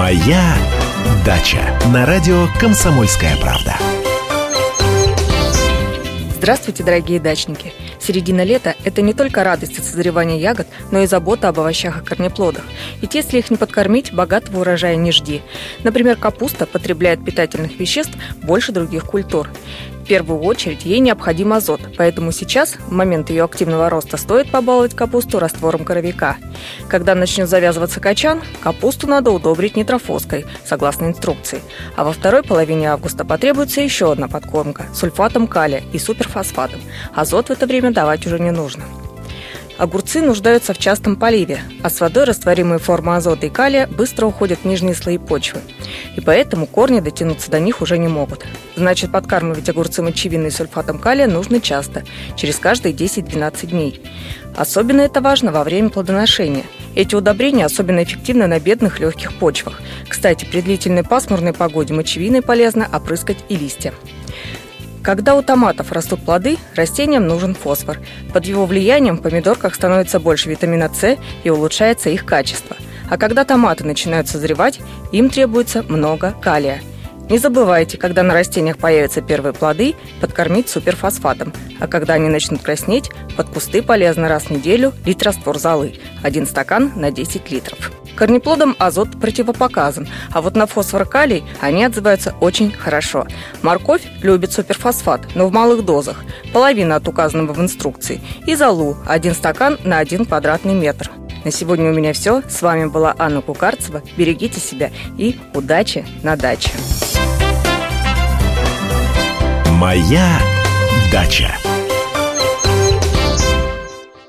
Моя дача на радио Комсомольская правда. Здравствуйте, дорогие дачники! Середина лета – это не только радость от созревания ягод, но и забота об овощах и корнеплодах. Ведь если их не подкормить, богатого урожая не жди. Например, капуста потребляет питательных веществ больше других культур первую очередь ей необходим азот, поэтому сейчас, в момент ее активного роста, стоит побаловать капусту раствором коровика. Когда начнет завязываться качан, капусту надо удобрить нитрофоской, согласно инструкции. А во второй половине августа потребуется еще одна подкормка – сульфатом калия и суперфосфатом. Азот в это время давать уже не нужно. Огурцы нуждаются в частом поливе, а с водой растворимые формы азота и калия быстро уходят в нижние слои почвы. И поэтому корни дотянуться до них уже не могут. Значит, подкармливать огурцы мочевиной сульфатом калия нужно часто, через каждые 10-12 дней. Особенно это важно во время плодоношения. Эти удобрения особенно эффективны на бедных легких почвах. Кстати, при длительной пасмурной погоде мочевиной полезно опрыскать и листья. Когда у томатов растут плоды, растениям нужен фосфор. Под его влиянием в помидорках становится больше витамина С и улучшается их качество. А когда томаты начинают созревать, им требуется много калия. Не забывайте, когда на растениях появятся первые плоды, подкормить суперфосфатом. А когда они начнут краснеть, под кусты полезно раз в неделю лить раствор золы. Один стакан на 10 литров. Корнеплодам азот противопоказан, а вот на фосфор-калий они отзываются очень хорошо. Морковь любит суперфосфат, но в малых дозах, половина от указанного в инструкции, и золу – один стакан на один квадратный метр. На сегодня у меня все. С вами была Анна Кукарцева. Берегите себя и удачи на даче. Моя дача.